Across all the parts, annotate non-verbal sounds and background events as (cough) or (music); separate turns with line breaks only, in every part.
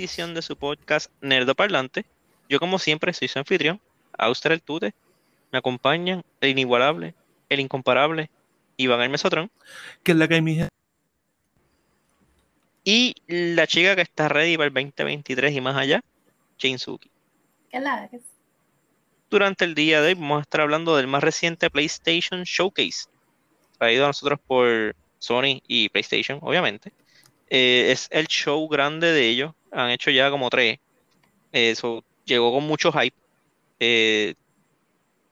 edición de su podcast Nerdo Parlante. Yo como siempre soy su anfitrión, Auster el Tute. Me acompañan el inigualable, el incomparable, Iván el Mesotrón.
¿Qué es la que hay, mija?
Y la chica que está ready para el 2023 y más allá, Jane Suki.
¿Qué es la que es?
Durante el día de hoy vamos a estar hablando del más reciente PlayStation Showcase, traído a nosotros por Sony y PlayStation, obviamente. Eh, es el show grande de ellos. Han hecho ya como tres. Eso llegó con mucho hype. Eh,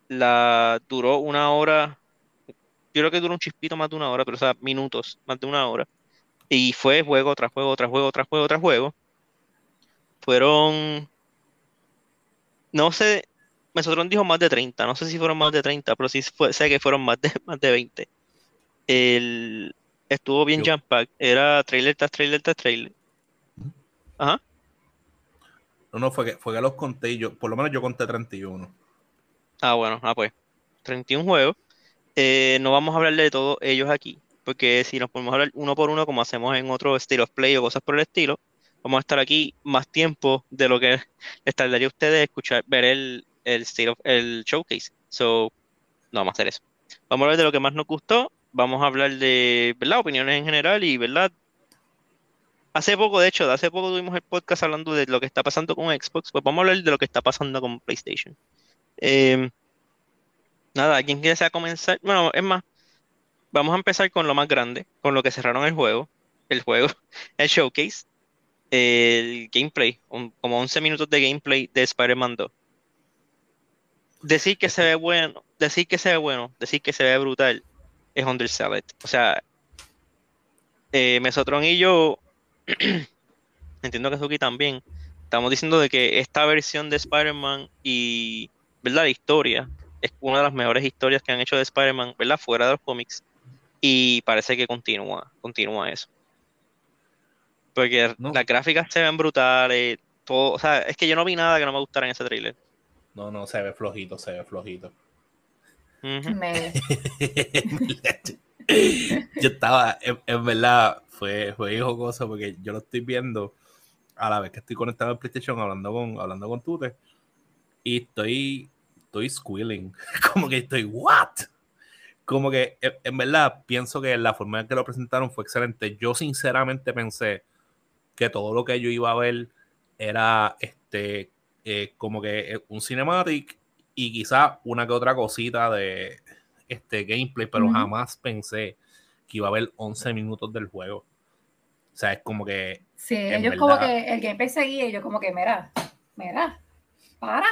la duró una hora. Yo creo que duró un chispito más de una hora, pero o sea, minutos, más de una hora. Y fue juego tras juego, tras juego, tras juego, tras juego. Fueron. No sé. Mesotron dijo más de 30. No sé si fueron más de 30, pero sí fue- sé que fueron más de, (laughs) más de 20. El, estuvo bien jump pack. Era trailer tras trailer tras trailer. Ajá.
No, no, fue que, fue que los conté y yo, por lo menos yo conté 31.
Ah, bueno, ah, pues. 31 juegos. Eh, no vamos a hablar de todos ellos aquí, porque si nos podemos hablar uno por uno, como hacemos en otro State of Play o cosas por el estilo, vamos a estar aquí más tiempo de lo que (laughs) les tardaría a ustedes escuchar, ver el, el, state of, el showcase. So, no vamos a hacer eso. Vamos a hablar de lo que más nos gustó, vamos a hablar de, ¿verdad? Opiniones en general y, ¿verdad? Hace poco, de hecho, hace poco tuvimos el podcast hablando de lo que está pasando con Xbox, pues vamos a hablar de lo que está pasando con PlayStation. Em, Nada, ¿quién quiere sea comenzar? Bueno, es más, vamos a empezar con lo más grande, con lo que cerraron el juego, el juego, (laughs) el showcase, el gameplay, como 11 minutos de gameplay de Spider-Man 2. Decir que se ve bueno, decir que se ve bueno, decir que se ve brutal, es undersell it. O sea, eh, Mesotron y yo, (clears throat) entiendo que Suki también, estamos diciendo de que esta versión de Spider-Man y, ¿verdad? La historia es una de las mejores historias que han hecho de Spider-Man, ¿verdad? Fuera de los cómics. Y parece que continúa, continúa eso. Porque
No.
las gráficas se ven brutales, todo, o sea, es que yo no vi nada que no me gustara en ese tráiler.
No, no, se ve flojito, se ve flojito. (laughs) Yo estaba, en, en verdad, fue, fue jocoso porque yo lo estoy viendo a la vez que estoy conectado al PlayStation hablando con, hablando con Tute y estoy, estoy squealing. (laughs) Como que estoy, ¿what? Como que en, en verdad pienso que la forma en que lo presentaron fue excelente. Yo sinceramente pensé que todo lo que yo iba a ver era este eh, como que eh, un cinematic y quizá una que otra cosita de este gameplay, pero jamás pensé que iba a haber 11 minutos del juego. O sea, es como que
Sí, ellos como
verdad.
que el gameplay seguía y yo como que, mira, mira, para,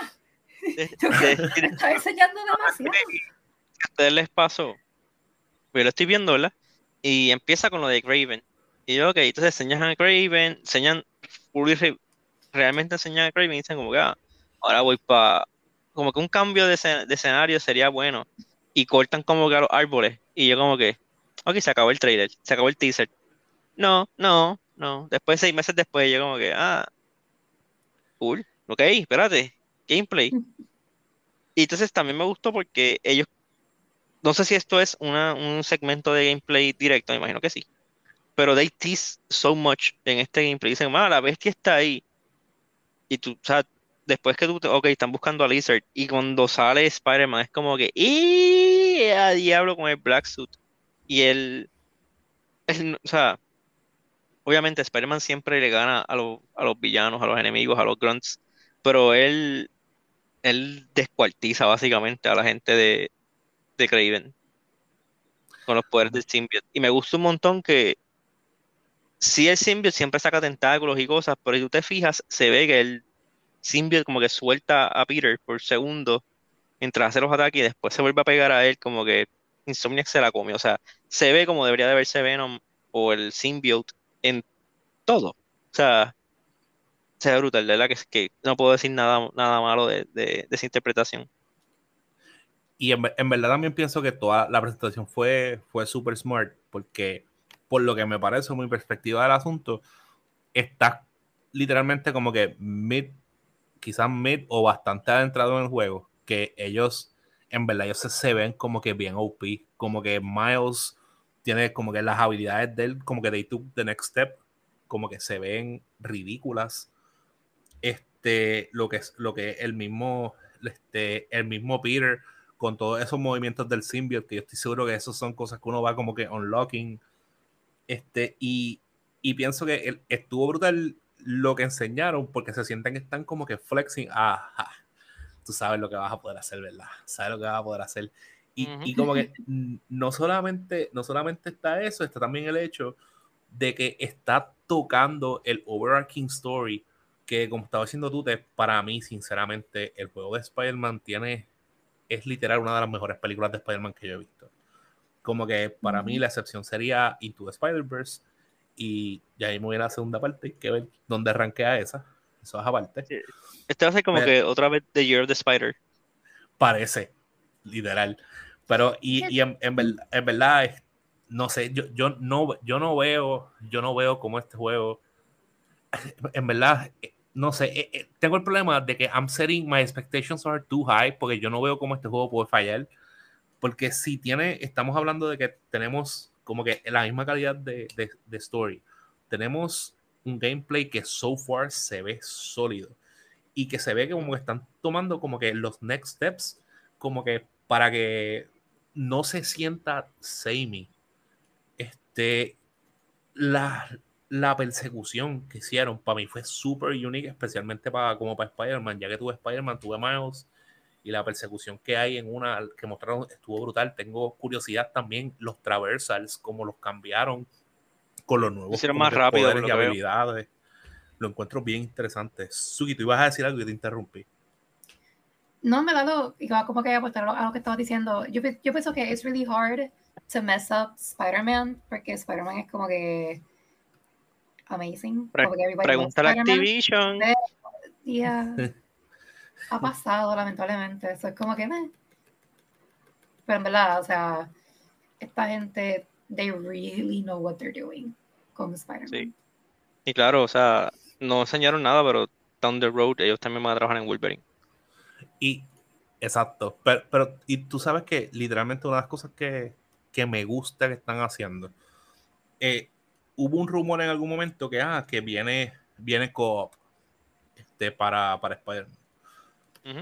De-
Yo-
de- (laughs)
me está enseñando demasiado.
a ustedes les pasó. Pues yo lo estoy viendo, ¿verdad? Y empieza con lo de Craven. Y yo, ok, entonces enseñan a Craven, enseñan, realmente enseñan a Craven y dicen como que, ah, ahora voy para, como que un cambio de escenario sería bueno. Y cortan como que a los árboles. Y yo como que, ok, se acabó el trailer, se acabó el teaser. No, no, no. Después, seis meses después, yo como que, ah, cool, ok, espérate, gameplay. Y entonces también me gustó porque ellos no sé si esto es una- un segmento de gameplay directo, me imagino que sí. Pero they tease so much en este gameplay. Dicen, ah, la bestia está ahí. Y tú, o sea, después que tú, te- ok, están buscando a Lizard. Y cuando sale Spider-Man es como que, ¡y a diablo con el Black Suit! Y el- o sea, obviamente Spider-Man siempre le gana a, los a los villanos, a los enemigos, a los grunts. Pero él, él descuartiza básicamente a la gente de, de Craven con los poderes del symbiote. Y me gusta un montón que si el symbiote siempre saca tentáculos y cosas, pero si tú te fijas, se ve que el symbiote como que suelta a Peter por segundo mientras hace los ataques y después se vuelve a pegar a él como que Insomniac se la come. O sea, se ve como debería de verse Venom o el symbiote en todo. O sea, se ve brutal, verdad que, que no puedo decir nada, nada malo de, de- esa interpretación.
Y en, en verdad también pienso que toda la presentación fue, fue súper smart, porque por lo que me parece, mi perspectiva del asunto, está literalmente como que mid, quizás mid o bastante adentrado en el juego, que ellos, en verdad, ellos se, se ven como que bien OP, como que Miles tiene como que las habilidades de él, como que they took the next step, como que se ven ridículas. Este, lo que es lo que el mismo, este, el mismo Peter con todos esos movimientos del symbiote, que yo estoy seguro que esos son cosas que uno va como que unlocking. Este, y, y pienso que estuvo brutal lo que enseñaron porque se sienten que están como que flexing. Ajá, tú sabes lo que vas a poder hacer, ¿verdad? Sabes lo que vas a poder hacer. Y, y como que (laughs) no solamente, no solamente está eso, está también el hecho de que está tocando el overarching story que como estaba diciendo tú, para mí, sinceramente, el juego de Spider-Man tiene es literal una de las mejores películas de Spider-Man que yo he visto. Como que para mí la excepción sería Into the Spider-Verse y ya ahí me voy a la segunda parte, que ver dónde arranquea esa. Eso es aparte.
Este va a ser como que otra vez The Year of the Spider.
Parece, literal. Pero, y, y en, en, verdad, no sé, yo, yo, no, yo no veo, yo no veo como este juego, en verdad, no sé, eh, eh, tengo el problema de que I'm setting my expectations are too high porque yo no veo cómo este juego puede fallar. Porque si tiene, estamos hablando de que tenemos como que la misma calidad de, de, de story. Tenemos un gameplay que so far se ve sólido y que se ve que como que están tomando como que los next steps como que para que no se sienta samey. Este, la, la persecución que hicieron para mí fue súper única, especialmente para, como para Spider-Man, ya que tuve Spider-Man, tuve Miles, y la persecución que hay en una que mostraron estuvo brutal. Tengo curiosidad también los traversals, cómo los cambiaron con los nuevos
más rápido
y habilidades. Lo encuentro bien interesante. Suki, tú ibas a decir algo y te interrumpí.
No, me dado, como que aportar a lo que estabas diciendo. Yo, yo pienso que es really hard to mess up Spider-Man, porque Spider-Man es como que amazing.
Pre pregunta a Activision. (laughs)
ha pasado, lamentablemente. Eso es como que me. Pero en verdad, o sea, esta gente, they really know what they're doing con Spider-Man. Sí.
Y claro, o sea, no enseñaron nada, pero down the road ellos también van a trabajar en Wolverine.
Y, exacto. Pero, pero y tú sabes que literalmente una de las cosas que, que me gusta que están haciendo eh, hubo un rumor en algún momento que, ah, que viene, viene co-op este, para, para Spider-Man.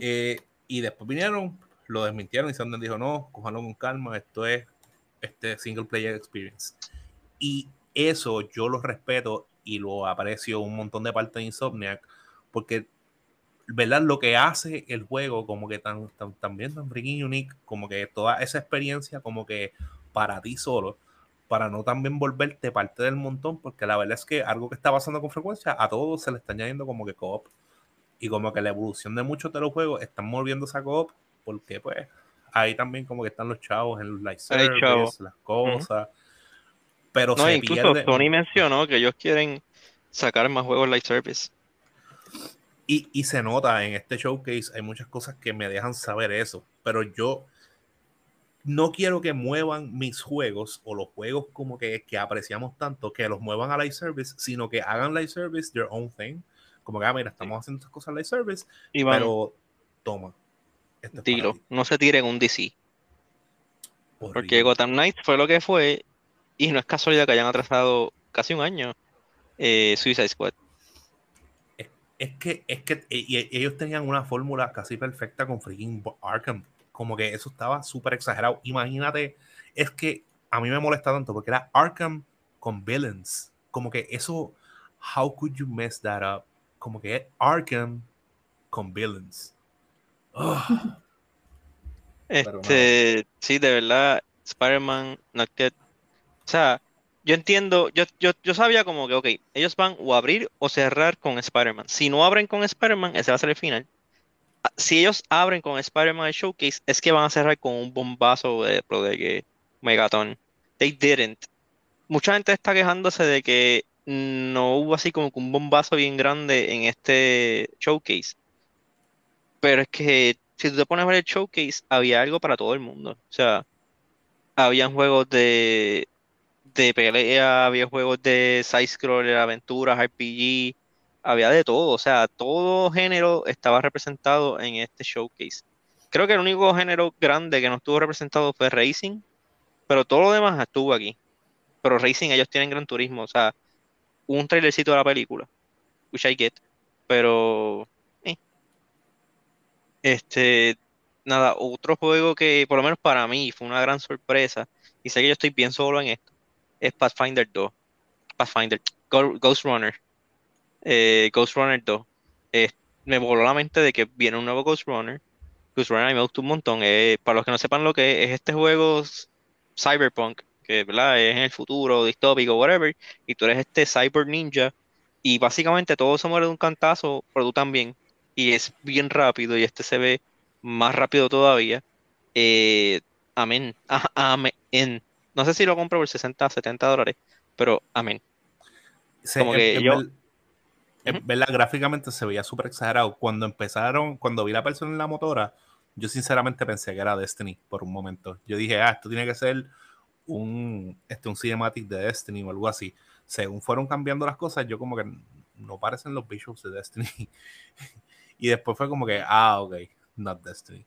Eh, y después vinieron, lo desmintieron y Sanders dijo, no, cójanlo con calma, esto es este single player experience. Y eso yo lo respeto y lo aprecio un montón de parte de Insomniac, porque ¿verdad? Lo que hace el juego como que tan, tan, también tan freaking unique, como que toda esa experiencia como que para ti solo, para no también volverte parte del montón, porque la verdad es que algo que está pasando con frecuencia, a todos se le está añadiendo como que co-op. Y como que la evolución de muchos de los juegos están volviéndose a co-op, porque pues ahí también como que están los chavos en los live service, las cosas. Pero
no, incluso Sony mencionó que ellos quieren sacar más juegos live service.
Y, y se nota en este showcase, hay muchas cosas que me dejan saber eso, pero yo no quiero que muevan mis juegos o los juegos como que, que apreciamos tanto, que los muevan a live service, sino que hagan live service their own thing. Como que, ah, mira, estamos haciendo estas cosas live service, pero toma.
Tiro, no se tiren un DC. Porque Gotham Knights fue lo que fue, y no es casualidad que hayan atrasado casi un año eh, Suicide Squad.
Es, que, es que ellos tenían una fórmula casi perfecta con freaking Arkham como que eso estaba súper exagerado. Imagínate, es que a mí me molesta tanto porque era Arkham con villains. Como que eso, how could you mess that up? Como que Arkham con villains.
Este, sí, de verdad, Spider-Man, no que, o sea, yo entiendo, yo, yo, yo sabía como que, ok, ellos van o abrir o cerrar con Spider-Man. Si no abren con Spider-Man, ese va a ser el final si ellos abren con Spider-Man Showcase, es que van a cerrar con un bombazo de, de que Megaton. They didn't. Mucha gente está quejándose de que no hubo así como un bombazo bien grande en este showcase. Pero es que si tú te pones a ver el showcase, había algo para todo el mundo. O sea, habían juegos de, de pelea, había juegos de side-scroller, aventuras, RPG, había de todo, o sea, todo género estaba representado en este showcase. Creo que el único género grande que no estuvo representado fue Racing, pero todo lo demás estuvo aquí. Pero Racing ellos tienen Gran Turismo, o sea, un trailercito de la película, which I get, pero eh. este nada, otro juego que por lo menos para mí fue una gran sorpresa, y sé que yo estoy bien solo en esto, es Pathfinder 2. Pathfinder, Ghost Runner. Ghost Runner 2. Eh, me voló la mente de que viene un nuevo Ghost Runner. Ghost Runner me gustó un montón. Para los que no sepan lo que es, es este juego cyberpunk, que es en el futuro, distópico, whatever, y tú eres este cyber ninja, y básicamente todo se muere de un cantazo, pero tú también, y es bien rápido, y este se ve más rápido todavía. Eh, amén. (laughs) Amén. No sé si lo compro por 60, 70 dólares, pero amén.
Se-
Como que yo-
ver- gráficamente se veía súper exagerado. Cuando empezaron, cuando vi la persona en la motora, yo sinceramente pensé que era Destiny por un momento. Yo dije, ah, esto tiene que ser un, este, un cinematic de Destiny o algo así. Según fueron cambiando las cosas, yo como que no parecen los visuals de Destiny. (laughs) y después fue como que, ah, ok, not Destiny.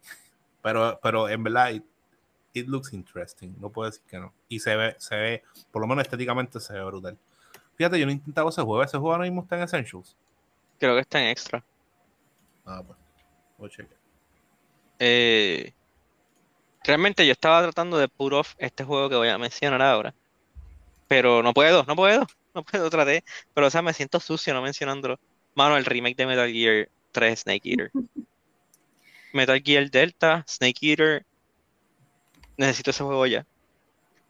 Pero, pero en verdad, it, looks interesting. No puedo decir que no. Y se ve, se ve, por lo menos estéticamente se ve brutal. Fíjate, yo no he intentado ese juego. Ese juego ahora mismo está en Essentials.
Creo que está en extra.
Ah, pues. Voy a chequear.
Eh, realmente yo estaba tratando de put off este juego que voy a mencionar ahora. Pero no puedo, no puedo, no puedo, traté. Pero o sea, me siento sucio no mencionándolo. Mano, el remake de Metal Gear 3 Snake Eater. (laughs) Metal Gear Delta, Snake Eater. Necesito ese juego ya.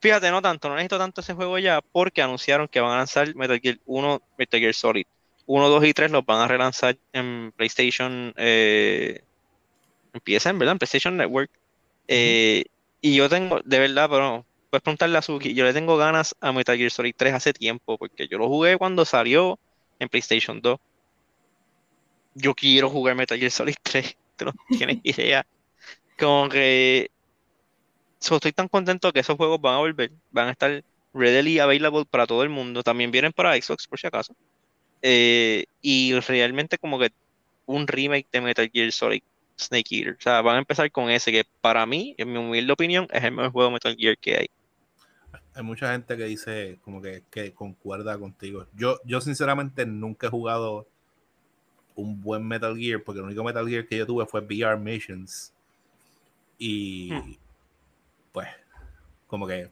Fíjate, no tanto, no necesito tanto ese juego ya porque anunciaron que van a lanzar Metal Gear 1, Metal Gear Solid. 1, 2 y 3 los van a relanzar en PlayStation. Eh, empiezan, ¿verdad? En PlayStation Network. Eh, y yo tengo, de verdad, pero puedes preguntarle a Suki, yo le tengo ganas a Metal Gear Solid 3 hace tiempo, porque yo lo jugué cuando salió en PlayStation 2. Yo quiero jugar Metal Gear Solid 3, tú (laughs) no tienes (laughs) idea. Como que so, estoy tan contento que esos juegos van a volver, van a estar readily available para todo el mundo. También vienen para Xbox, por si acaso. Eh, y realmente como que un remake de Metal Gear Solid Snake Eater. O sea, van a empezar con ese, que para mí, en mi humilde opinión, es el mejor juego de Metal Gear que hay.
Hay mucha gente que dice como que, que concuerda contigo. Yo, yo sinceramente nunca he jugado un buen Metal Gear, porque el único Metal Gear que yo tuve fue VR Missions. Y
Hmm.
Pues, como que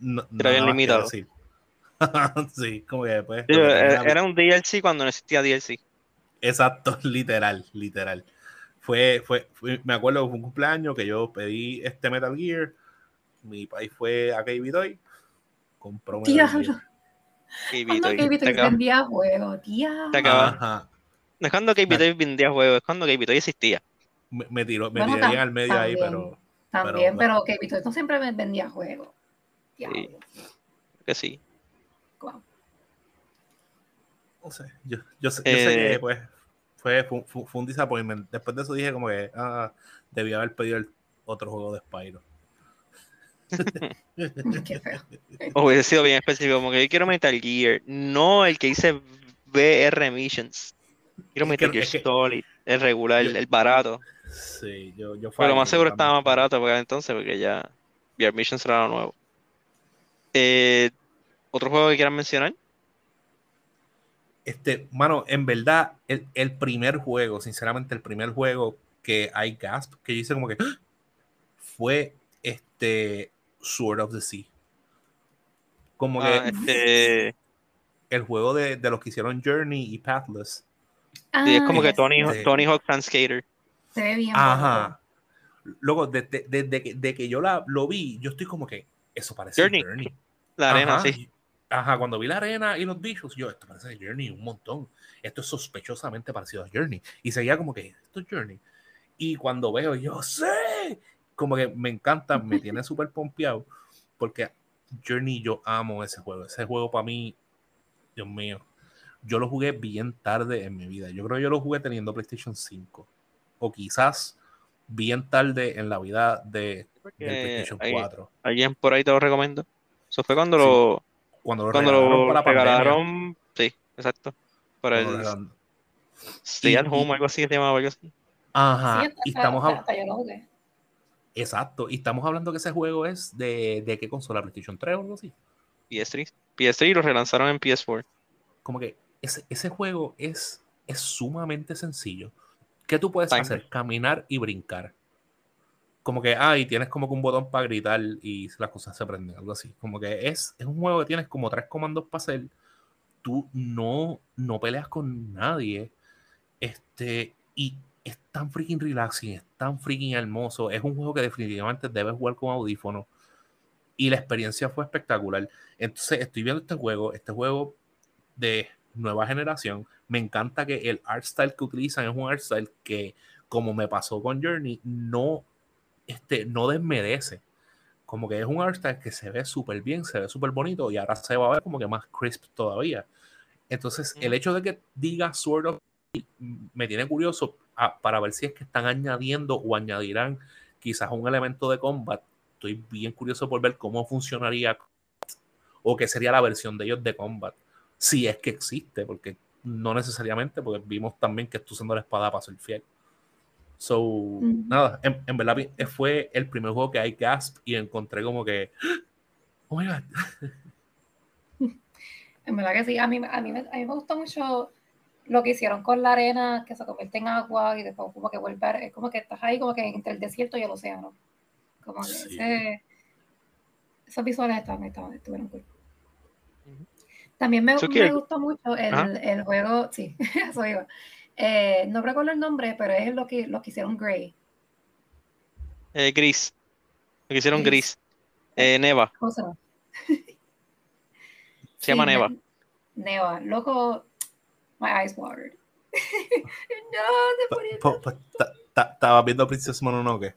no,
Era bien limitado. (laughs)
sí, como que pues. Que tenía-
Era un DLC cuando no existía DLC.
Exacto, (laughs) literal, literal. Fue, fue, fue- me acuerdo que fue un cumpleaños que yo pedí este Metal Gear. Mi país fue a KB Toy, compró Metal
Diablo.
Gear.
Cuando
Vito, y
David
te acabas-
vendía juegos, tía.
te acabas-
Ajá.
No es cuando Game Toy vendía juegos, es cuando Game Toy existía.
Me, me tiró, me
Bueno,
bien al medio ahí, pero
También,
pero-
pero, que Vito no siempre me vendía juegos. Diablo.
Que sí.
No sé. Yo, yo sé, yo sé
Eh,
que pues fue, fue, fue- fue un disappointment. Después de eso dije como que ah, debía haber pedido el otro juego de Spyro. (laughs)
Qué feo.
O hubiese sido bien específico, como que yo quiero Metal Gear, no el que dice VR Missions. Quiero
Es que-
Metal Gear
que-
Solid, el regular,
Yo-
el barato.
Sí, yo, yo
Pero lo más seguro estaba más barato porque entonces, porque ya VR Missions era lo nuevo. Eh, ¿otro juego que quieran mencionar?
Este, mano, en verdad, el, el primer juego, sinceramente, el primer juego que hay gasp, que yo hice como que ¡Ah! fue este Sword of the Sea. Como
Ah,
que
este,
el juego de, de los que hicieron Journey y Pathless.
sí, es
Ah,
como que
yes.
Tony,
Este-
Tony Hawk Fan Skater.
Se ve bien.
Ajá. Luego, desde, desde que, de que yo la, lo vi, yo estoy como que eso parece
Journey.
Journey.
La arena,
Ajá,
sí.
Ajá, cuando vi la arena y los bichos, yo, esto parece Journey un montón. Esto es sospechosamente parecido a Journey. Y seguía como que, esto es Journey. Y cuando veo, yo sé, como que me encanta, me (laughs) tiene súper pompeado, porque Journey, yo amo ese juego. Ese juego para mí, Dios mío, yo lo jugué bien tarde en mi vida. Yo creo que yo lo jugué teniendo PlayStation 5. O quizás bien tarde en la vida de, del PlayStation
hay-
4.
alguien por ahí te lo recomiendo. Eso fue cuando
Sí,
lo,
Cuando lo
cuando
regalaron
lo
para
regalaron, sí, exacto. Para
cuando
el
regalaron.
Stay
Y-
at Home,
y-
algo así que se llamaba, algo así.
Ajá,
Sí,
y estamos
hasta- hasta
exacto, y estamos hablando que ese juego es de, de qué consola, PlayStation 3 o algo así.
PS3. PS3 y lo relanzaron en PS4.
como que ese, ese juego es, es sumamente sencillo. ¿Qué tú puedes
Time.
hacer? Caminar y brincar. Como que, ay, tienes como que un botón para gritar y las cosas se prenden, algo así. Como que es, es un juego que tienes como tres comandos para hacer. Tú no, no peleas con nadie. Este, y es tan freaking relaxing, es tan freaking hermoso. Es un juego que definitivamente debes jugar con audífonos. Y la experiencia fue espectacular. Entonces, estoy viendo este juego, este juego de nueva generación. Me encanta que el art style que utilizan es un art style que, como me pasó con Journey, no, este, no desmerece. Como que es un art style que se ve súper bien, se ve súper bonito y ahora se va a ver como que más crisp todavía. Entonces, el hecho de que diga Sword of me tiene curioso a- para ver si es que están añadiendo o añadirán quizás un elemento de combat. Estoy bien curioso por ver cómo funcionaría o qué sería la versión de ellos de combat. Si es que existe, porque no necesariamente, porque vimos también que estoy usando la espada para ser fiel. So,
Ujú.
nada, en, en verdad pi- fue el primer juego que hay gasp y encontré como que, (gasps) oh my god, (laughs)
En verdad que sí, a mí, a mí, me- a mí me gustó mucho lo que hicieron con la arena, que se convierte en agua y después como que vuelve, es como que estás ahí como que entre el desierto y el océano. Como que
Sí.
ese- esos visuales estaban, estaban, estuvieron cool. También me,
quiere-
gustó mucho el, el juego, sí, (laughs) eso iba. Eh, no recuerdo el nombre, pero es lo que, lo que hicieron Grey.
Eh, gris. Lo que hicieron
Gris.
gris. Eh, Neva.
¿Cómo se llama?
Neva.
Ne- Neva. Loco, my eyes watered. (laughs) no, se
ta- estaba viendo Princess Mononoke.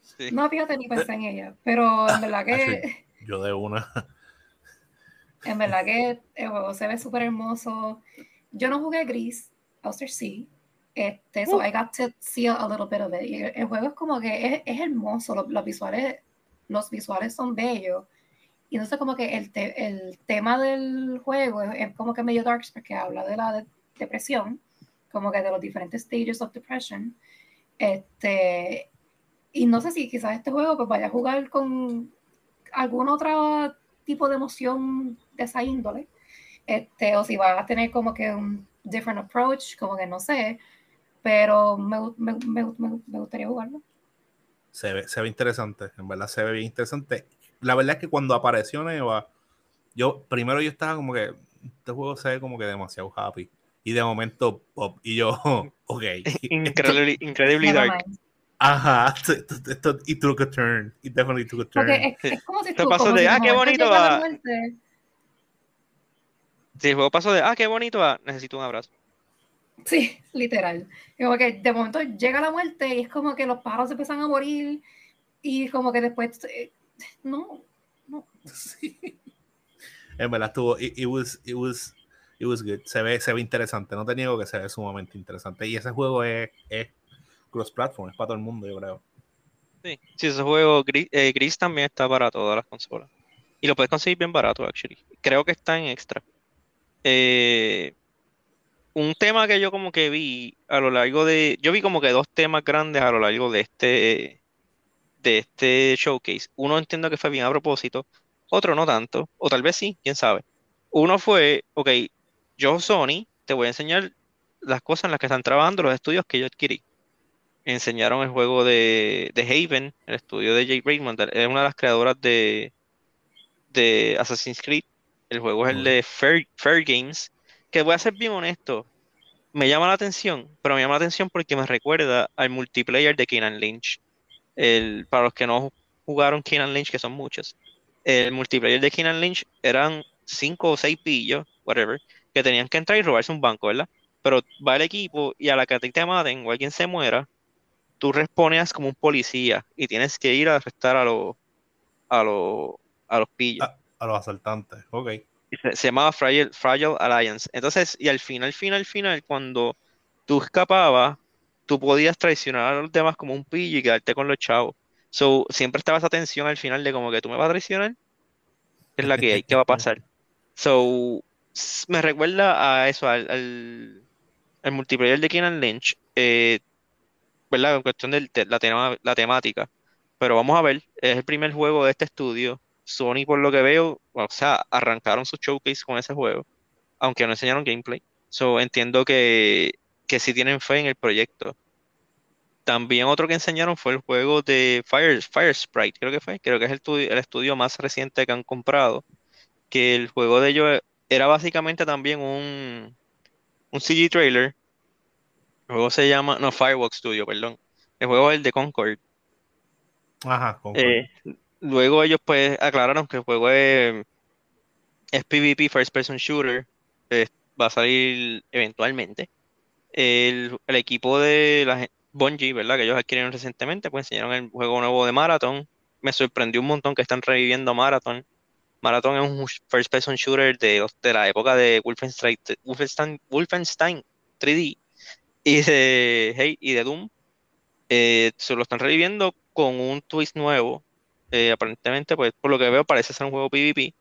Sí.
No, fíjate, ni pensé en ella. Pero en verdad que.
Yo de una. (laughs)
en verdad que el juego se ve súper hermoso. Yo no jugué gris, Outer Sea. Este, so I got to see a little bit of it. Y el, el juego es como que es, es hermoso, los, los visuales, los visuales son bellos. Y entonces como que el, te- el tema del juego es, es como que medio dark porque habla de la de- depresión, como que de los diferentes stages of depression. Este, y no sé si quizás este juego pues vaya a jugar con algún otro tipo de emoción de esa índole. Este, o si va a tener como que un different approach, como que no sé. Pero me, me, me, me- me gustaría jugarlo.
Se ve, se ve interesante, en verdad se ve bien interesante. La verdad es que cuando apareció Neva, yo primero yo estaba como que este juego se ve como que demasiado happy. Y de momento pop, y yo, (laughs) ok.
Incredibly, incredibly dark.
Ajá, esto, esto- esto- it took a turn. It definitely took a turn.
Porque es, es como si
Esto
tú,
pasó
como
de,
si
"Ah, qué bonito va".
muerte.
Si el juego pasó de, ah, qué bonito, a necesito un abrazo.
Sí, (laughs) literal. Como que de momento llega la muerte y es como que los pájaros empiezan a morir y como que después eh, no, no. (laughs)
Sí. En verdad estuvo, it, it was, it was, it was good. Se ve, se ve interesante. No te niego que se ve sumamente interesante. Y ese juego es, es cross-platform, es para todo el mundo, yo creo.
Sí, sí, ese juego gris, eh, gris también está para todas las consolas. Y lo puedes conseguir bien barato, actually. Creo que está en extra. Eh, un tema que yo como que vi a lo largo de... Yo vi como que dos temas grandes a lo largo de este, de este showcase. Uno entiendo que fue bien a propósito, otro no tanto, o tal vez sí, quién sabe. Uno fue, ok, yo Sony, te voy a enseñar las cosas en las que están trabajando los estudios que yo adquirí. Enseñaron el juego de, de Haven, el estudio de Jake Raymond, es una de las creadoras de, de Assassin's Creed. El juego es el de Fair, Fair Games, que voy a ser bien honesto, me llama la atención, pero me llama la atención porque me recuerda al multiplayer de Keenan Lynch. El, para los que no jugaron Keenan Lynch, que son muchos, el multiplayer de Keenan Lynch eran cinco o seis pillos, whatever, que tenían que entrar y robarse un banco, ¿verdad? Pero va el equipo y a la que a ti te maten o alguien se muera, tú respones como un policía y tienes que ir a arrestar a los a los a los pillos.
A, a los asaltantes, ok.
Se, se llamaba Fragile, Fragile Alliance. Entonces, y al final, final, final, cuando tú escapabas, tú podías traicionar a los demás como un pillo y quedarte con los chavos. So, siempre estaba esa tensión al final de como que tú me vas a traicionar. ¿Qué es la que hay? ¿Qué va a pasar? (laughs) So, me recuerda a eso, al, al, al multiplayer de Keenan Lynch, eh, ¿verdad? En cuestión de la, tema- la temática. Pero vamos a ver, es el primer juego de este estudio. Sony, por lo que veo, o sea, arrancaron su showcase con ese juego. aunque no enseñaron gameplay. So, entiendo que, que sí tienen fe en el proyecto. También otro que enseñaron fue el juego de Fire, Fire Sprite, creo que fue. Creo que es el estudio, el estudio más reciente que han comprado. Que el juego de ellos era básicamente también un, un CG trailer. El juego se llama, no, Firewalk Studio, perdón. El juego es el de Concord.
Ajá, Concord.
Eh, luego ellos pues aclararon que el juego es, es PvP, First Person Shooter. eh, va a salir eventualmente. El, el equipo de la Bungie, ¿verdad? Que ellos adquirieron recientemente, pues enseñaron el juego nuevo de Marathon. Me sorprendió un montón que están reviviendo Marathon. Marathon es un first person shooter de, de la época de Wolfenstein, Wolfenstein, Wolfenstein 3D y de, hey, y de Doom. Eh, se lo están reviviendo con un twist nuevo. Eh, aparentemente, pues por lo que veo, parece ser un juego PvP.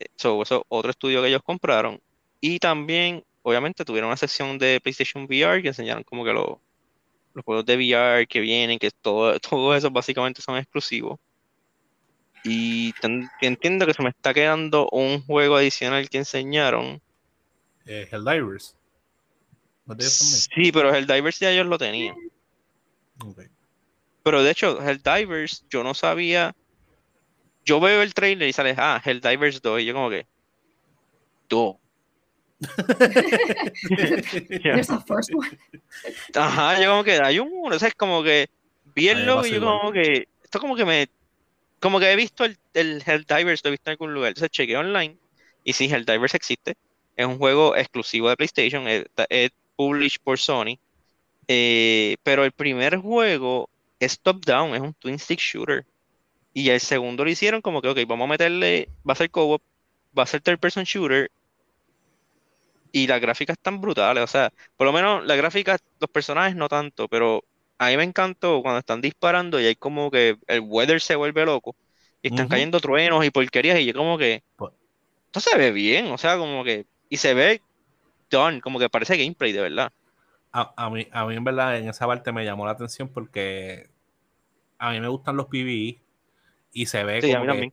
Eh, so, eso otro estudio que ellos compraron. Y también, obviamente, tuvieron una sección de PlayStation VR que enseñaron como que lo- los juegos de VR que vienen, que todo, (laughs) todo eso básicamente son exclusivos. Y ten- entiendo que se me está quedando un juego adicional que enseñaron.
Eh, Helldivers. ¿No te ellos
Sí, pero el Divers ya ellos lo tenían.
también?
Pero de hecho, Helldivers, yo no sabía. Yo veo el trailer y sale, ah, Helldivers 2. Y yo, como que. 2. (laughs)
There's a first one.
Ajá, yo como que hay un uno, o sea, es como que vi el logo y yo como que, esto como que me, como que he visto el, el Helldivers, lo he visto en algún lugar, entonces chequeé online y sí, Helldivers existe, es un juego exclusivo de PlayStation, es, es published por Sony, eh, pero el primer juego es top-down, es un twin stick shooter, y el segundo lo hicieron como que, ok, vamos a meterle, va a ser co-op, va a ser third person shooter, y las gráficas están brutales, o sea, por lo menos las gráficas, los personajes no tanto, pero a mí me encantó cuando están disparando y hay como que el weather se vuelve loco y están cayendo truenos y porquerías y yo como que
Pues-
esto se ve bien, o sea, como que y se ve done, como que parece gameplay de verdad.
A, a mí, a mí, en verdad, en esa parte me llamó la atención porque a mí me gustan los PvE y se ve
Sí,
como, que,
también.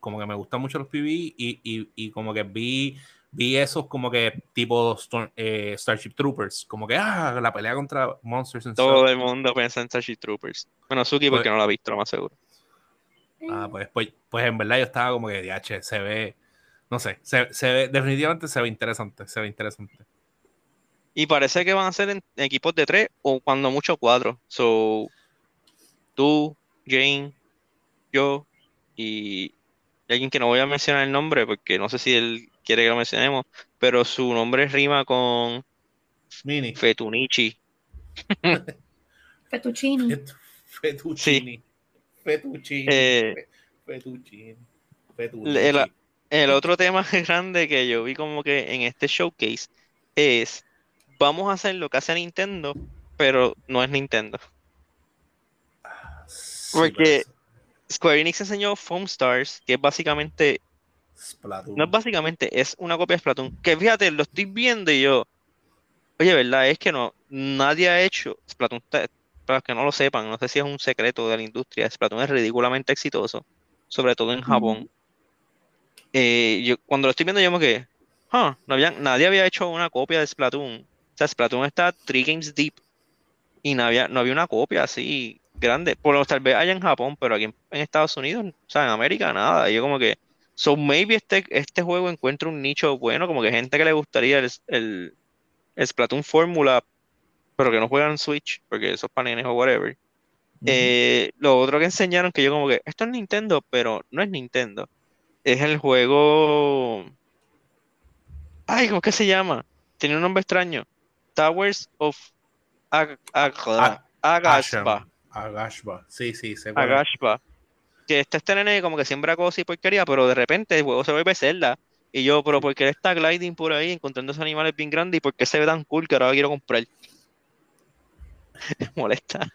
como que me gustan mucho los PvE y, y, y como que vi, vi esos como que tipo Storm- eh, Starship Troopers, como que ah, la pelea contra Monsters and
Todo el mundo piensa en Starship Troopers. Bueno, Suki porque
Pues-
no la ha visto, lo más seguro.
Ah, pues, pues, pues en verdad yo estaba como que, DH, se ve, no sé, se, se ve, definitivamente se ve interesante, se ve interesante.
Y parece que van a ser en equipos de tres o cuando mucho cuatro. So, tú, Jane, yo y alguien que no voy a mencionar el nombre porque no sé si él quiere que lo mencionemos, pero su nombre rima con
Mini.
Fetunichi. (laughs)
Fettuccini.
Fettuccini. Fettuccini.
Eh,
Fettuccini.
el-. El otro tema (laughs) grande que yo vi como que en este showcase es, vamos a hacer lo que hace Nintendo, pero no es Nintendo.
Sí,
porque- Square Enix enseñó Foam Stars, que es básicamente
Splatoon.
No es básicamente, es una copia de Splatoon. Que fíjate, lo estoy viendo y yo. Oye, ¿verdad? Es que no, nadie ha hecho. Splatoon, para los que no lo sepan, no sé si es un secreto de la industria. Splatoon es ridículamente exitoso, sobre todo en Japón. Eh, yo, cuando lo estoy viendo, yo me que, no había, nadie había hecho una copia de Splatoon. Sea, Splatoon está three games deep y no había, no había una copia así grande. Por lo tal vez haya en Japón, pero aquí en, en Estados Unidos, o sea, en América, nada. Yo como que. So maybe este, este juego encuentra un nicho bueno, como que gente que le gustaría el, el, el Splatoon Fórmula, pero que no juegan Switch, porque esos paneles o whatever. Eh, lo otro que enseñaron que yo como que, esto es Nintendo, pero no es Nintendo. Es el juego... Ay, ¿cómo que se llama? Tiene un nombre extraño. Towers of Ag Ag-
Ah,
Agashba.
Agashba. Sí, sí, se es.
Agashba. Que este, este nene como que siembra cosas y porquería, pero de repente el juego se vuelve Zelda. Y yo, pero ¿por qué él está gliding por ahí encontrando esos animales bien grandes y por qué se ve tan cool que ahora quiero comprar? (laughs) Molesta.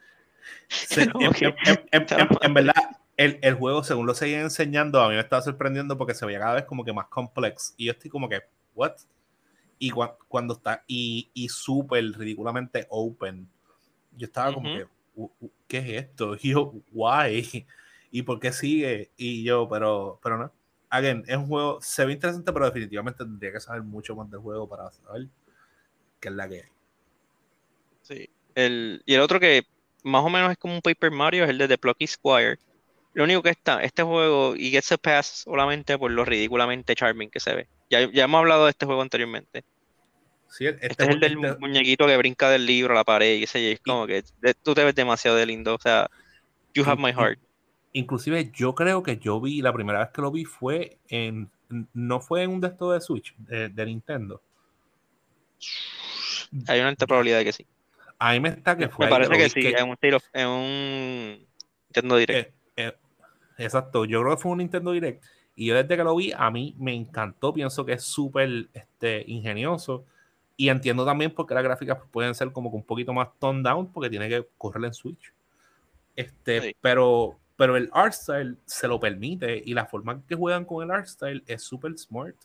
Se- (laughs)
Como
en,
que-
en- en- en- en- en verdad, el, el juego, según lo seguían enseñando, a mí me estaba sorprendiendo porque se veía cada vez como que más complex. Y yo estoy como que, ¿what? Y cua- cuando está, y, y súper ridículamente open, yo estaba como
Ujú.
que, "U- u- ¿qué es esto? (laughs) Y yo, ¿why? ¿Y por qué sigue? Y yo, pero, pero no. again, es un juego, se ve interesante, pero definitivamente tendría que saber mucho más del juego para saber qué es la que hay.
Sí. El, y el otro que más o menos es como un Paper Mario es el de The Plucky Squire. Lo único que está, este juego, y gets a pass solamente por lo ridículamente charming que se ve. Ya, ya hemos hablado de este juego anteriormente.
Sí, este,
Este es el del
este-
muñequito que brinca del libro a la pared y ese y es como que tú te ves demasiado de lindo. O sea, you have my heart.
Inclusive yo creo que yo vi, la primera vez que lo vi fue en, no fue en un de estos de Switch, de, de Nintendo.
Hay una alta probabilidad de que sí.
A mí me está que fue
Me parece que sí, en un en un Nintendo Direct.
Eh, eh, exacto, yo creo que fue un Nintendo Direct. Y yo desde que lo vi, a mí me encantó. Pienso que es súper este, ingenioso. Y entiendo también porque las gráficas pueden ser como que un poquito más toned down porque tiene que correr en Switch. Este,
Sí.
pero, pero el art style se lo permite y la forma que juegan con el art style es súper smart.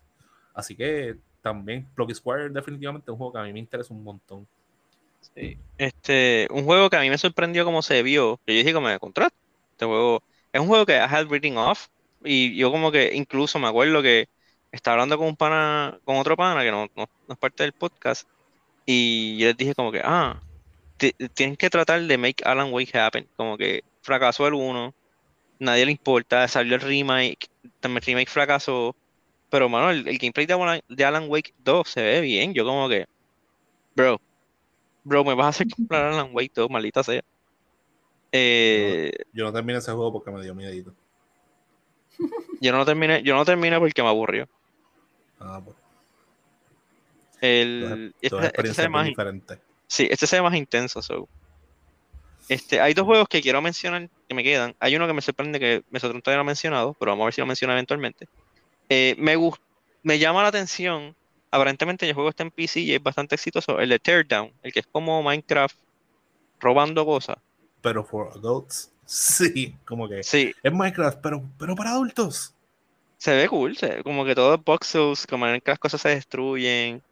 Así que también Block Square definitivamente es un juego que a mí me interesa un montón.
Sí. Este, un juego que a mí me sorprendió cómo se vio, yo dije como de contrato. Este juego es un juego que I had reading off y yo como que incluso me acuerdo que estaba hablando con un pana, con otro pana que no, no, no es parte del podcast y yo les dije como que, ah, ti- tienen que tratar de make Alan Wake happen, como que fracasó el 1, nadie le importa, salió el remake, también el remake fracasó, pero mano, el, el gameplay de Alan, de Alan Wake 2 se ve bien, yo como que, bro, bro, me vas a hacer comprar Alan Wake 2, maldita sea. Eh,
Yo no terminé ese juego porque me dio miedito.
yo no terminé, yo no terminé porque me aburrió.
Ah, pues,
El,
dos,
este, este se ve
experiencias
más,
diferentes.
Sí, este se ve más intenso. So. Este, hay dos juegos que quiero mencionar que me quedan. Hay uno que me sorprende que Mesotron todavía no ha mencionado, pero vamos a ver si lo menciona eventualmente. Eh, me, me llama la atención. Aparentemente el juego está en PC y es bastante exitoso. El de Teardown, el que es como Minecraft robando cosas.
Pero for adults, (laughs) sí, como que
Sí,
es Minecraft, pero, pero para adultos.
Se ve cool. se ve como que todo es voxels, como en que las cosas se destruyen.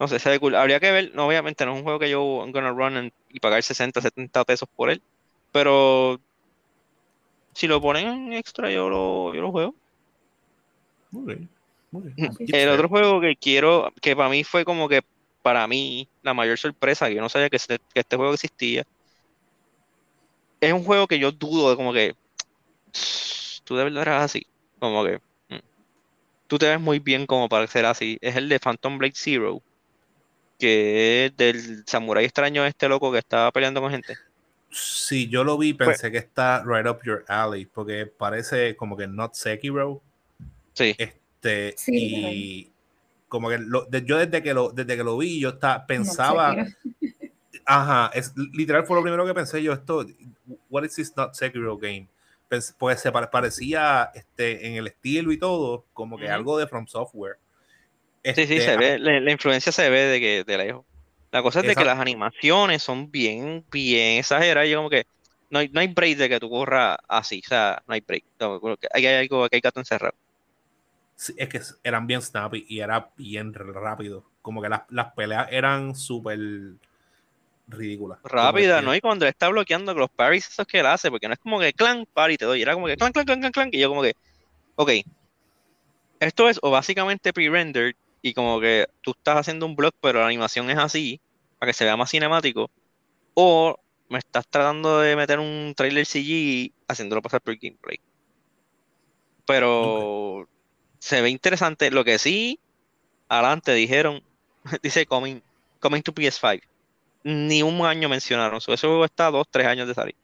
No sé, se ve cool. Habría que ver, no, obviamente no es un juego que yo I'm gonna run and- y pagar 60, 70 pesos por él. Pero si lo ponen en extra, yo lo, yo lo juego.
Muy bien, muy bien.
Así
El otro juego que quiero, que para mí fue como que para mí la mayor sorpresa, que yo no sabía que este, que este juego existía, es un juego que yo dudo de como que tú de verdad eras así, como que mm, tú te ves muy bien como para ser así. Es el de Phantom Blade Zero, que es del samurái extraño este loco que estaba peleando con gente.
Sí, yo lo vi, pensé que está right up your alley, porque parece como que not Sekiro.
Sí,
Este,
Sí,
y como que lo- de- yo desde que lo, desde que lo vi, yo
No,
pensaba, ajá, es, literal fue lo primero que pensé yo, esto, what is this not Sekiro game? Pens- Pues se pare- parecía este, en el estilo y todo, como que algo de From Software.
sí, sí,
Este,
se ve, la, la influencia se ve de que de lejos. La cosa es de que las animaciones son bien, bien exageradas. Yo como que no hay, no hay break de que tú corras así, o sea, no hay break. No, que hay, hay algo, aquí hay gato encerrado.
Sí, es que eran bien snappy y era bien rápido. Como que las, las peleas eran súper ridículas. Como
Rápida, ¿no? Y cuando él está bloqueando los parries esos que él hace, porque no es como que clan, parry, te doy, era como que clan, clan, clan, clan, clan, y yo como que, ok, esto es o básicamente pre-rendered y como que tú estás haciendo un block, pero la animación es así, para que se vea más cinemático, o me estás tratando de meter un trailer CG haciéndolo pasar por gameplay. Pero se ve interesante. Lo que sí, adelante dijeron, (laughs) dice coming, coming to PS5. Ni un año mencionaron. So, ese juego está a dos, tres años de salir.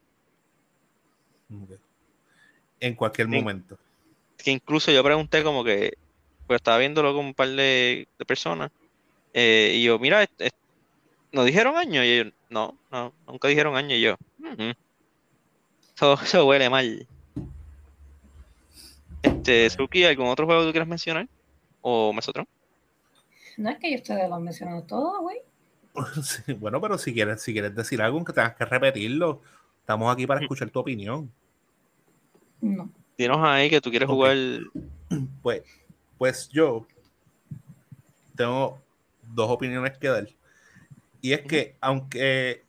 En cualquier momento.
Que incluso yo pregunté como que, pues estaba viéndolo con un par de, de personas. eh, y yo, mira, este- este- ¿nos dijeron año? Y ellos, no, no, nunca dijeron año. Y yo, "Ujú. Eso, (laughs) eso huele mal. Este, Suki, ¿algún otro juego que tú quieras mencionar? ¿O Mesotron?
No es que yo ustedes lo han mencionado todo, güey. (laughs)
Sí, bueno, pero si quieres, si quieres decir algo, que tengas que repetirlo, estamos aquí para escuchar tu opinión.
No.
Dinos ahí que tú quieres jugar. (clears throat)
Pues, pues yo tengo dos opiniones que dar. Y es que, aunque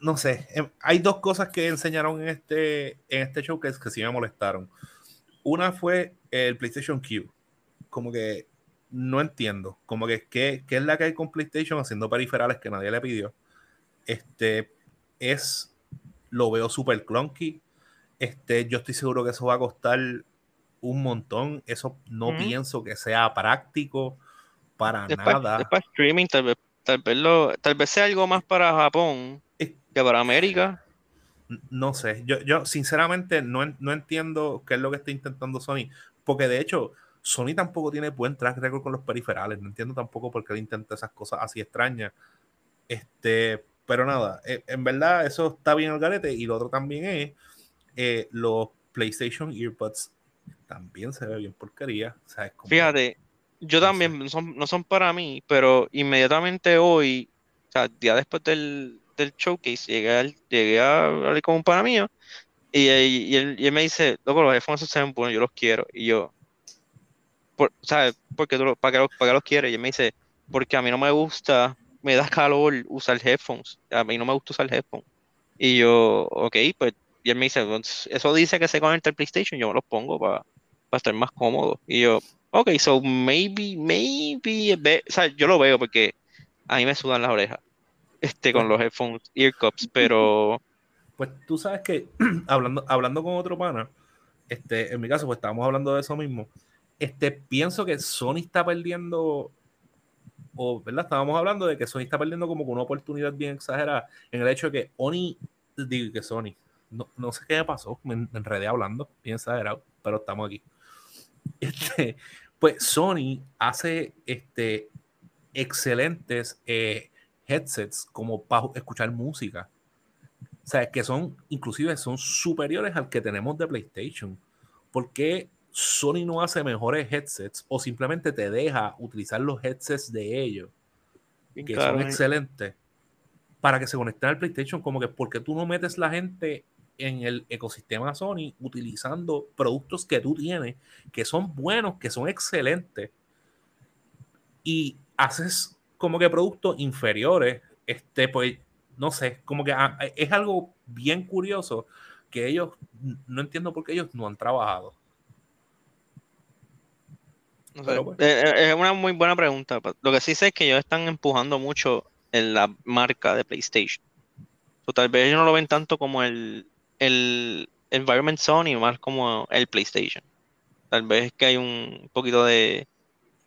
no sé, em, hay dos cosas que enseñaron en este, en este showcase que sí me molestaron. una fue el PlayStation Q. Como que no entiendo. Como que ¿qué, qué es la que hay con PlayStation haciendo periferales que nadie le pidió. Este es, lo veo súper clunky. Este, yo estoy seguro que eso va a costar un montón. Eso no pienso que sea práctico para nada.
streaming, tal vez, tal vez lo, tal vez sea algo más para Japón
Es-
que para América.
No sé, yo, yo sinceramente no, no entiendo qué es lo que está intentando Sony, porque de hecho Sony tampoco tiene buen track record con los periferales, no entiendo tampoco por qué intenta esas cosas así extrañas. Este, pero nada, eh, en verdad eso está bien al garete y lo otro también es eh, los PlayStation Earbuds también se ve bien porquería, o sea, como-
Fíjate, yo también, no son, no son para mí, pero inmediatamente hoy, o sea, día después del, del showcase, llegué, al- llegué a hablar con un pana mío y, y- y él, y él me dice, loco, los headphones se ven buenos, yo los quiero. Y yo, por, ¿sabes? Porque tú, ¿para qué, los- para los quieres? Y él me dice, porque a mí no me gusta, me da calor usar headphones, a mí no me gusta usar headphones. Y yo, ok, pues, y él me dice, "Pues, eso dice que se conecta al PlayStation, yo me los pongo para estar más cómodo. Y yo, Ok, so maybe, maybe, o sea, yo lo veo porque a mí me sudan las orejas, este, con los headphones, ear cups, (laughs) pero
Pues tú sabes que (clears throat) hablando, hablando con otro pana, este, en mi caso, pues estábamos hablando de eso mismo. Este, pienso que Sony está perdiendo, o verdad, estábamos hablando de que Sony está perdiendo como que una oportunidad bien exagerada en el hecho de que Oni, digo que Sony, no, no sé qué me pasó, me, enredé hablando, bien exagerado, pero estamos aquí. (laughs) Este, pues Sony hace este, excelentes eh, headsets como para escuchar música. O sea, que son, inclusive son superiores al que tenemos de PlayStation. ¿Por qué Sony no hace mejores headsets o simplemente te deja utilizar los headsets de ellos,
bien
que son
¿eh?
excelentes, para que se conecten al PlayStation? Como que, ¿por qué tú no metes la gente en el ecosistema Sony utilizando productos que tú tienes, que son buenos, que son excelentes, y haces como que productos inferiores? Este, pues, no sé, como que ah, es algo bien curioso que ellos, no entiendo por qué ellos no han trabajado.
No sé,
pues.
eh, eh, es una muy buena pregunta. Lo que sí sé es que ellos están empujando mucho en la marca de PlayStation. O tal vez ellos no lo ven tanto como el, el environment Sony, más como el PlayStation. Tal vez es que hay un poquito de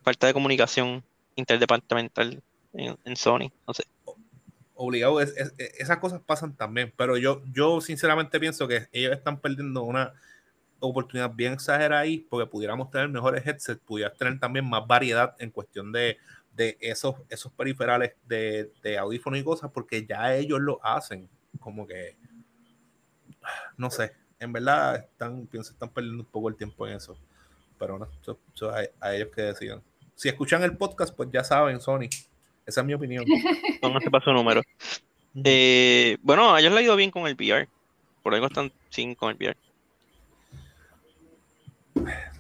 falta de comunicación interdepartamental en, en Sony. No sé.
obligado, es- es- es- esas cosas pasan también, pero yo, yo sinceramente pienso que ellos están perdiendo una oportunidad bien exagerada ahí, porque pudiéramos tener mejores headsets, pudieras tener también más variedad en cuestión de, de esos, esos periferales de, de audífonos y cosas, porque ya ellos lo hacen, como que, no sé, en verdad están, pienso están perdiendo un poco el tiempo en eso, pero no, a, a ellos que decidan. Si escuchan el podcast, pues ya saben, Sony, esa es mi opinión. (laughs)
Número. Eh, bueno, a ellos le ha ido bien con el VR. Por algo están sin con el VR.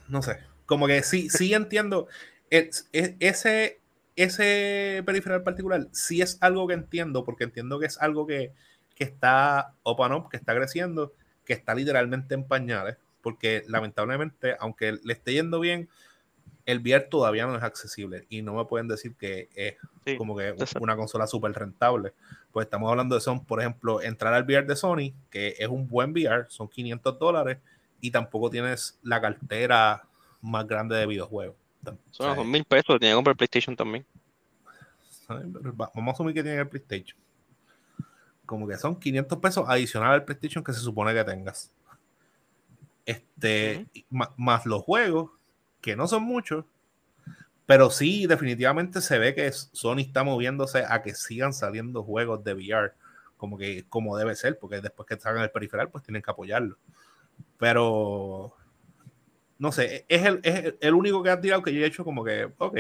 No sé, como que sí, sí entiendo. Es- es- ese, ese periferal particular sí es algo que entiendo, porque entiendo que es algo que, que está open up, que está creciendo, que está literalmente en pañales, porque lamentablemente, aunque le esté yendo bien, el VR todavía no es accesible y no me pueden decir que es
Sí,
como que una consola súper rentable. Pues estamos hablando de son, por ejemplo, entrar al VR de Sony, que es un buen VR, son 500 dólares y tampoco tienes la cartera más grande de videojuegos. O
Son,
sea,
son mil pesos. Tenía que comprar PlayStation también.
Vamos a asumir que tiene el PlayStation. Como que son 500 pesos adicional al PlayStation que se supone que tengas. Este, más los juegos, que no son muchos, pero sí, definitivamente se ve que Sony está moviéndose a que sigan saliendo juegos de VR, como que como debe ser, porque después que salgan el periferal, pues tienen que apoyarlo. Pero no sé, es el, es el- único que ha tirado que yo he hecho como que, ok,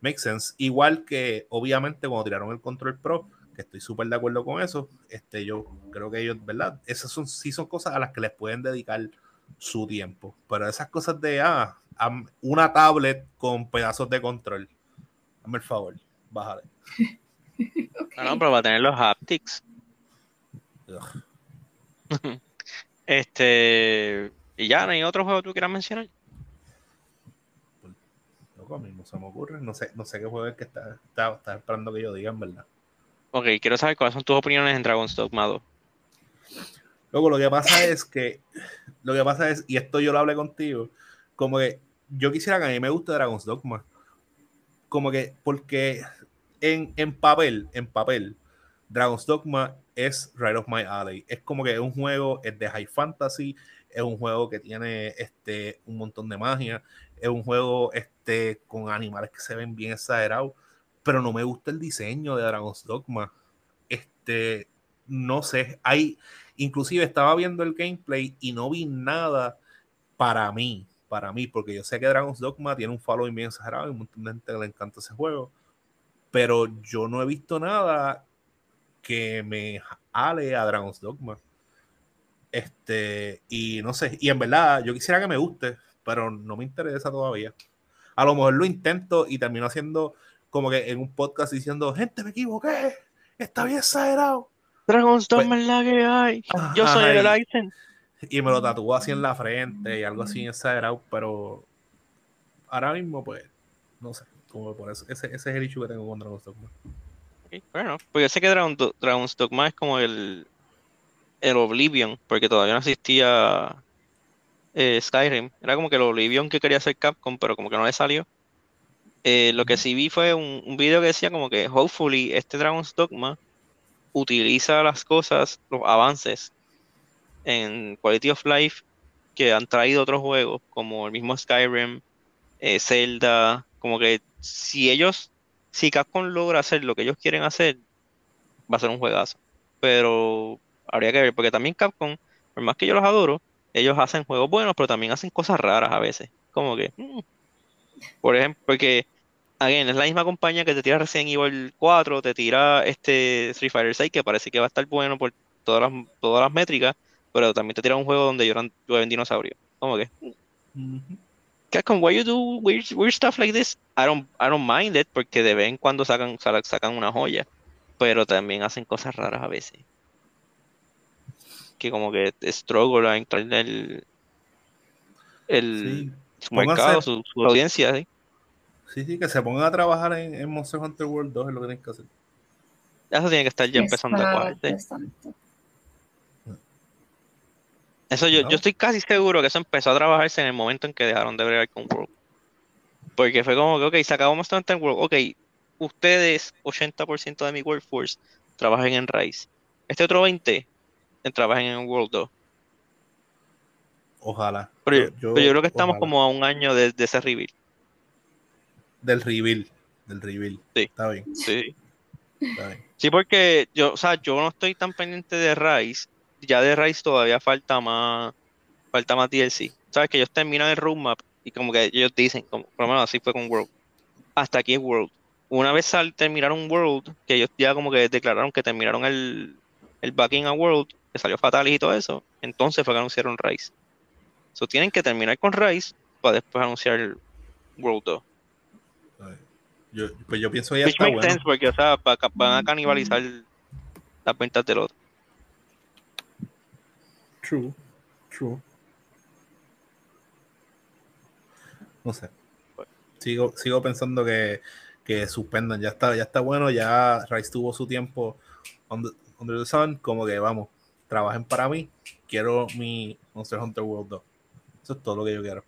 makes sense. Igual que obviamente cuando tiraron el Control Pro, que estoy súper de acuerdo con eso, este, yo creo que ellos, ¿verdad? Esas son, sí son cosas a las que les pueden dedicar su tiempo. Pero esas cosas de, ah, una tablet con pedazos de control. Dame el favor, bájale. (laughs)
Ah, no, pero va a tener los haptics. (laughs) Este, Y ya, ¿no hay otro juego que tú quieras mencionar?
Loco, a mí no se me ocurre. No sé, no sé qué juego es que está, está, está esperando que yo diga, en verdad.
Ok, quiero saber cuáles son tus opiniones en Dragon's Dogma 2.
Luego, lo que pasa es que, lo que pasa es, y esto yo lo hablé contigo, como que yo quisiera que a mí me guste Dragon's Dogma. Como que, porque en, en papel, en papel, Dragon's Dogma es Right of My Alley. Es como que es un juego, es de high fantasy, es un juego que tiene este, un montón de magia, es un juego este, con animales que se ven bien exagerados, pero no me gusta el diseño de Dragon's Dogma. Este, no sé, hay, inclusive estaba viendo el gameplay y no vi nada para mí, para mí, porque yo sé que Dragon's Dogma tiene un following bien exagerado y un montón de gente le encanta ese juego, pero yo no he visto nada que me ale a Dragon's Dogma. Este, y no sé, y en verdad yo quisiera que me guste, pero no me interesa todavía. A lo mejor lo intento y termino haciendo como que en un podcast diciendo, gente, me equivoqué, está bien exagerado.
Dragon's
Pues-
Dogma es la que hay. Yo soy el
y-
Aizen.
Y me lo tatúo así en la frente y algo así exagerado, pero ahora mismo, pues, no sé, como por eso, ese, ese es el issue que tengo con Dragon's Dogma.
Bueno, pues yo sé que Dragon, Dragon's Dogma es como el, el Oblivion, porque todavía no existía eh, Skyrim. Era como que el Oblivion que quería hacer Capcom, pero como que no le salió. Eh, lo que sí vi fue un, un video que decía como que, hopefully, este Dragon's Dogma utiliza las cosas, los avances en Quality of Life que han traído otros juegos, como el mismo Skyrim, eh, Zelda, como que si ellos, si Capcom logra hacer lo que ellos quieren hacer, va a ser un juegazo. Pero habría que ver, porque también Capcom, por más que yo los adoro, ellos hacen juegos buenos, pero también hacen cosas raras a veces. Como que, mm. por ejemplo, porque, again, es la misma compañía que te tira Resident Evil 4, te tira este Street Fighter 6, que parece que va a estar bueno por todas las, todas las métricas, pero también te tira un juego donde lloran, llueven dinosaurios. Como que, Capcom, why you do weird, weird stuff like this? I don't, I don't mind it, porque de vez en cuando sacan, sacan una joya, pero también hacen cosas raras a veces. Que como que struggle a entrar en el, el
Sí,
su mercado, su, su audiencia, ¿sí?
sí, sí, que se pongan a trabajar en, en Monster Hunter World 2 es lo que tienen que hacer.
Eso tiene que estar ya empezando a
bastante.
Eso yo,
No.
yo estoy casi seguro que eso empezó a trabajarse en el momento en que dejaron de bregar con World. Porque fue como que, ok, se acabó Monster Hunter World, ok, ustedes, 80% de mi workforce, trabajen en Rise. Este otro 20% en- trabajen en World 2.
Ojalá.
Pero yo, pero yo creo que estamos
ojalá.
como a un año de, de ese reveal.
Del reveal. Del reveal.
Sí.
Está bien,
Sí.
está bien.
Sí, porque yo, o sea, yo no estoy tan pendiente de Rise. Ya de Rise todavía falta más, falta más DLC. Sabes que ellos terminan el roadmap y como que ellos dicen, como, por lo menos así fue con World. Hasta aquí es World. Una vez al terminaron World, que ellos ya como que declararon que terminaron el, el backing a World, que salió fatal y todo eso, entonces fue que anunciaron Rise. So tienen que terminar con Rise para después anunciar el World 2.
Está bien. Yo, pues yo pienso que ya
Which
está
makes
bueno.
sense porque, o sea, va- van a canibalizar las ventas del otro.
True. True. No sé. Sigo, sigo pensando que, que suspendan. Ya está, ya está bueno. Ya Rice tuvo su tiempo under, under the sun. Como que vamos, trabajen para mí. Quiero mi Monster Hunter World 2. Eso es todo lo que yo quiero.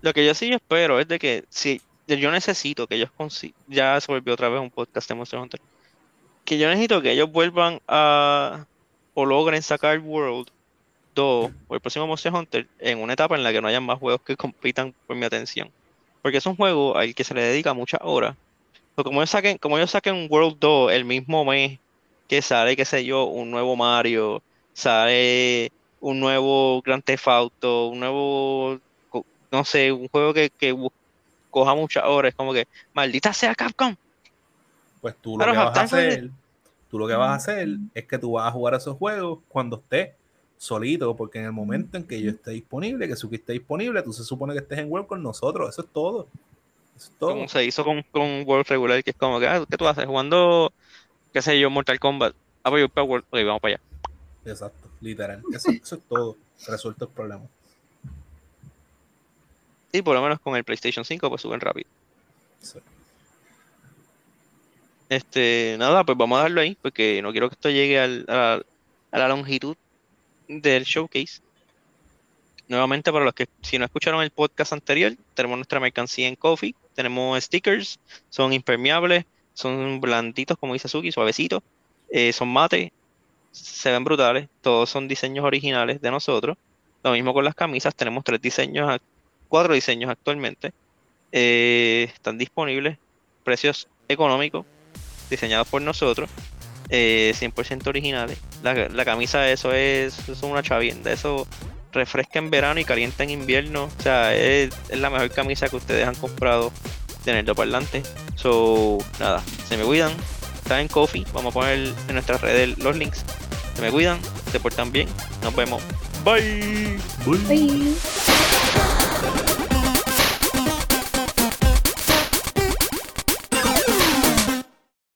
Lo que yo sí espero es de que si yo necesito que ellos consi- ya se volvió otra vez un podcast de Monster Hunter, que yo necesito que ellos vuelvan a o logren sacar World 2 o el próximo Monster Hunter en una etapa en la que no haya más juegos que compitan por mi atención. Porque es un juego al que se le dedica muchas horas. Pero como ellos saquen, como ellos saquen World 2 el mismo mes que sale, qué sé yo, un nuevo Mario, sale un nuevo Grand Theft Auto, un nuevo no sé, un juego que, que coja muchas horas, es como que, maldita sea Capcom.
Pues tú lo
Claro,
que vas a
Friday.
Tú lo que vas a hacer es que tú vas a jugar esos juegos cuando estés solito, porque en el momento en que yo esté disponible, que Suki esté disponible, tú se supone que estés en World con nosotros, eso es todo. Eso es todo.
Como se hizo con, con World regular, que es como que, ah, ¿qué tú haces? Jugando, qué sé yo, Mortal Kombat. Ah, pues yo para World, ok, vamos para allá.
Exacto, literal. Eso, eso es todo. Resuelto el problema.
Y por lo menos con el PlayStation 5 pues suben rápido.
Sí.
Este, nada, pues vamos a darlo ahí, porque no quiero que esto llegue al- a, la longitud del showcase. Nuevamente, para los que si no escucharon el podcast anterior, tenemos nuestra mercancía en Coffee, tenemos stickers, son impermeables, son blanditos, como dice Suki, suavecitos, eh, son mate, se ven brutales, todos son diseños originales de nosotros. Lo mismo con las camisas, tenemos tres diseños, cuatro diseños actualmente. Eh, están disponibles, precios económicos, diseñados por nosotros, eh, 100% originales. La, la camisa, eso es, eso es una chavienda, eso refresca en verano y calienta en invierno. O sea, es, es la mejor camisa que ustedes han comprado tenerlo parlante. So, nada, se me cuidan. Están en Coffee. Vamos a poner en nuestras redes los links. Se me cuidan, se portan bien. Nos vemos. Bye.
Bye.
Bye.